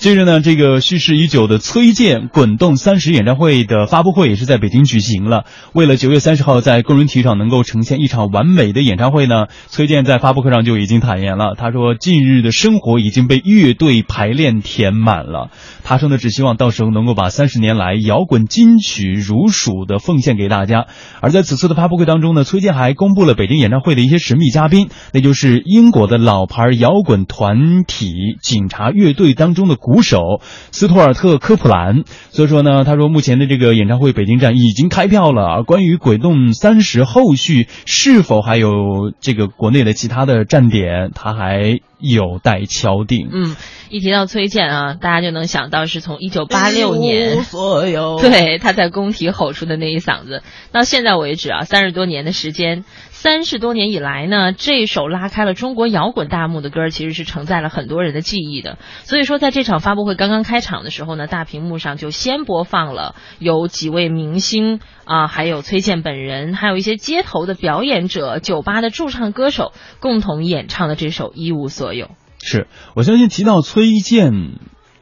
接着呢，这个蓄势已久的崔健《滚动三十》演唱会的发布会也是在北京举行了。为了九月三十号在工人体育场能够呈现一场完美的演唱会呢，崔健在发布会上就已经坦言了，他说：“近日的生活已经被乐队排练填满了。”他说呢，只希望到时候能够把三十年来摇滚金曲如数的奉献给大家。而在此次的发布会当中呢，崔健还公布了北京演唱会的一些神秘嘉宾，那就是英国的老牌摇滚团体警察乐队当中的。五首斯图尔特·科普兰，所以说呢，他说目前的这个演唱会北京站已经开票了。而关于《鬼洞三十》后续是否还有这个国内的其他的站点，他还有待敲定。嗯，一提到崔健啊，大家就能想到是从一九八六年，对他在工体吼出的那一嗓子，到现在为止啊，三十多年的时间。三十多年以来呢，这首拉开了中国摇滚大幕的歌，其实是承载了很多人的记忆的。所以说，在这场发布会刚刚开场的时候呢，大屏幕上就先播放了有几位明星啊，还有崔健本人，还有一些街头的表演者、酒吧的驻唱歌手共同演唱的这首《一无所有》。是我相信提到崔健。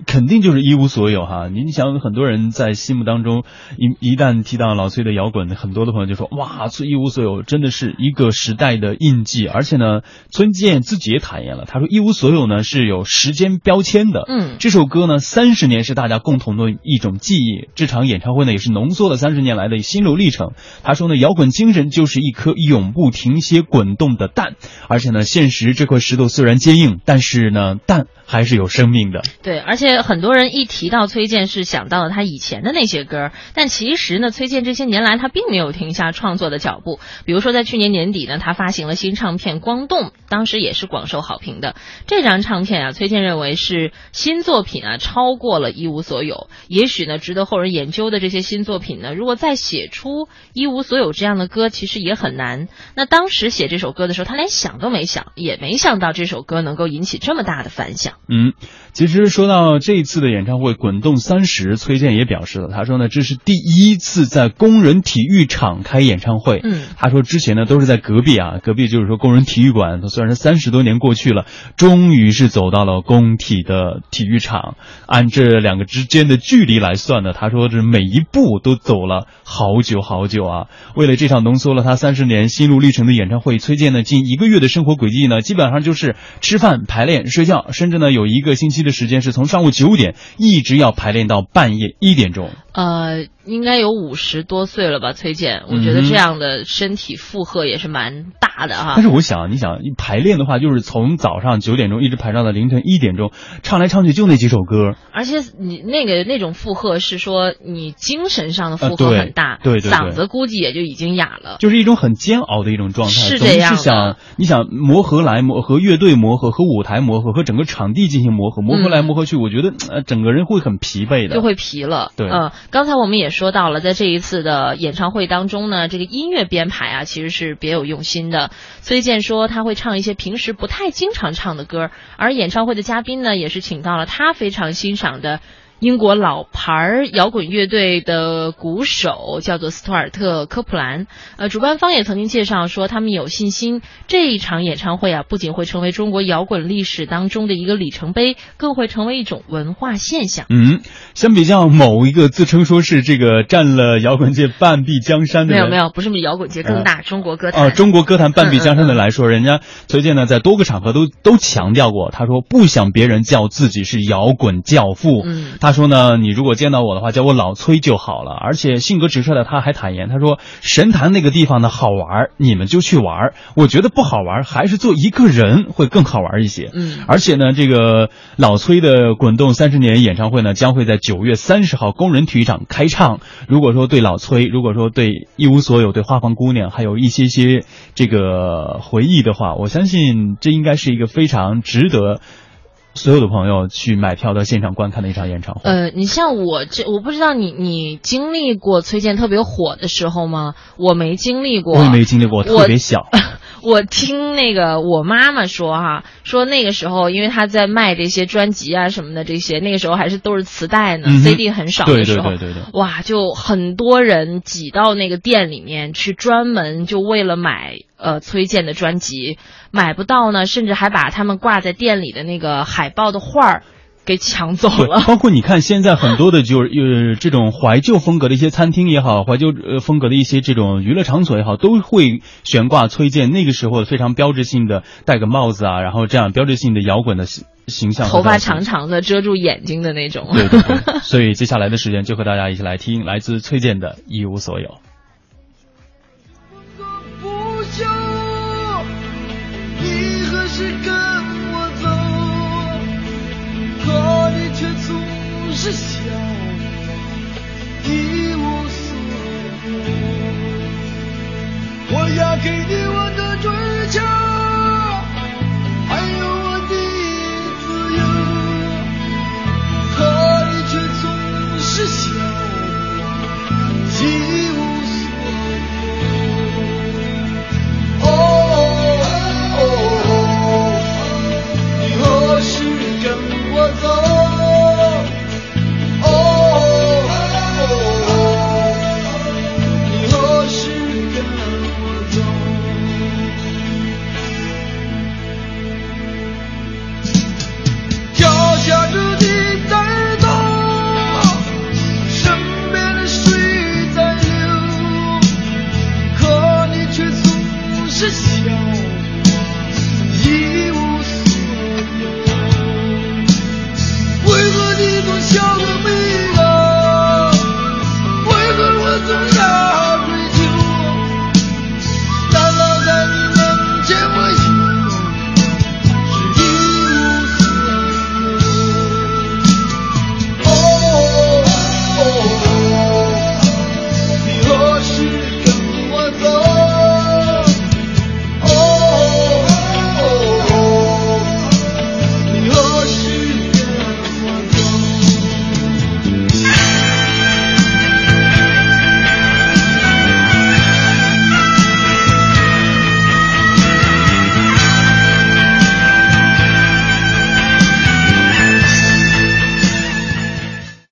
肯定就是一无所有哈！您想，很多人在心目当中，一一旦提到老崔的摇滚，很多的朋友就说：“哇，崔一无所有真的是一个时代的印记。”而且呢，崔健自己也坦言了，他说：“一无所有呢是有时间标签的。”嗯，这首歌呢，三十年是大家共同的一种记忆。这场演唱会呢，也是浓缩了三十年来的心路历程。他说呢，摇滚精神就是一颗永不停歇滚动的蛋。而且呢，现实这块石头虽然坚硬，但是呢，蛋还是有生命的。对，而且。很多人一提到崔健，是想到了他以前的那些歌，但其实呢，崔健这些年来他并没有停下创作的脚步。比如说，在去年年底呢，他发行了新唱片《光动》，当时也是广受好评的。这张唱片啊，崔健认为是新作品啊，超过了一无所有。也许呢，值得后人研究的这些新作品呢，如果再写出一无所有这样的歌，其实也很难。那当时写这首歌的时候，他连想都没想，也没想到这首歌能够引起这么大的反响。嗯，其实说到。这一次的演唱会《滚动三十》，崔健也表示了，他说呢，这是第一次在工人体育场开演唱会。嗯，他说之前呢都是在隔壁啊，隔壁就是说工人体育馆。他虽然三十多年过去了，终于是走到了工体的体育场。按这两个之间的距离来算呢，他说这每一步都走了好久好久啊。为了这场浓缩了他三十年心路历程的演唱会，崔健呢近一个月的生活轨迹呢，基本上就是吃饭、排练、睡觉，甚至呢有一个星期的时间是从上午。九点一直要排练到半夜一点钟。呃，应该有五十多岁了吧？崔健，我觉得这样的身体负荷也是蛮大的哈。但是我想，你想排练的话，就是从早上九点钟一直排到了凌晨一点钟，唱来唱去就那几首歌。而且你那个那种负荷是说你精神上的负荷很大，对对，嗓子估计也就已经哑了。就是一种很煎熬的一种状态。是这样是想你想磨合来磨和乐队磨合和舞台磨合和整个场地进行磨合，磨合来磨合去，我觉得呃整个人会很疲惫的，就会疲了。对，嗯。刚才我们也说说到了，在这一次的演唱会当中呢，这个音乐编排啊，其实是别有用心的。崔健说他会唱一些平时不太经常唱的歌，而演唱会的嘉宾呢，也是请到了他非常欣赏的。英国老牌摇滚乐队的鼓手叫做斯图尔特·科普兰。呃，主办方也曾经介绍说，他们有信心这一场演唱会啊，不仅会成为中国摇滚历史当中的一个里程碑，更会成为一种文化现象。嗯，相比较某一个自称说是这个占了摇滚界半壁江山的，没有没有，不是比摇滚界更大，中国歌坛呃，中国歌坛半壁江山的来说，人家崔健呢在多个场合都都强调过，他说不想别人叫自己是摇滚教父。嗯。他说呢，你如果见到我的话，叫我老崔就好了。而且性格直率的他还坦言，他说神坛那个地方呢好玩，你们就去玩。我觉得不好玩，还是做一个人会更好玩一些。嗯，而且呢，这个老崔的滚动三十年演唱会呢，将会在九月三十号工人体育场开唱。如果说对老崔，如果说对一无所有，对花房姑娘，还有一些些这个回忆的话，我相信这应该是一个非常值得。所有的朋友去买票到现场观看的一场演唱会。呃，你像我这，我不知道你你经历过崔健特别火的时候吗？我没经历过，我也没经历过，特别小。我听那个我妈妈说哈，说那个时候因为她在卖这些专辑啊什么的这些，那个时候还是都是磁带呢，CD 很少的时候，对对对对对，哇，就很多人挤到那个店里面去，专门就为了买呃崔健的专辑，买不到呢，甚至还把他们挂在店里的那个海报的画儿。给抢走了。包括你看，现在很多的就是呃这种怀旧风格的一些餐厅也好，怀旧呃风格的一些这种娱乐场所也好，都会悬挂崔健那个时候非常标志性的戴个帽子啊，然后这样标志性的摇滚的形形象，头发长长的遮住眼睛的那种。对对对，所以接下来的时间就和大家一起来听来自崔健的《一无所有》。是笑。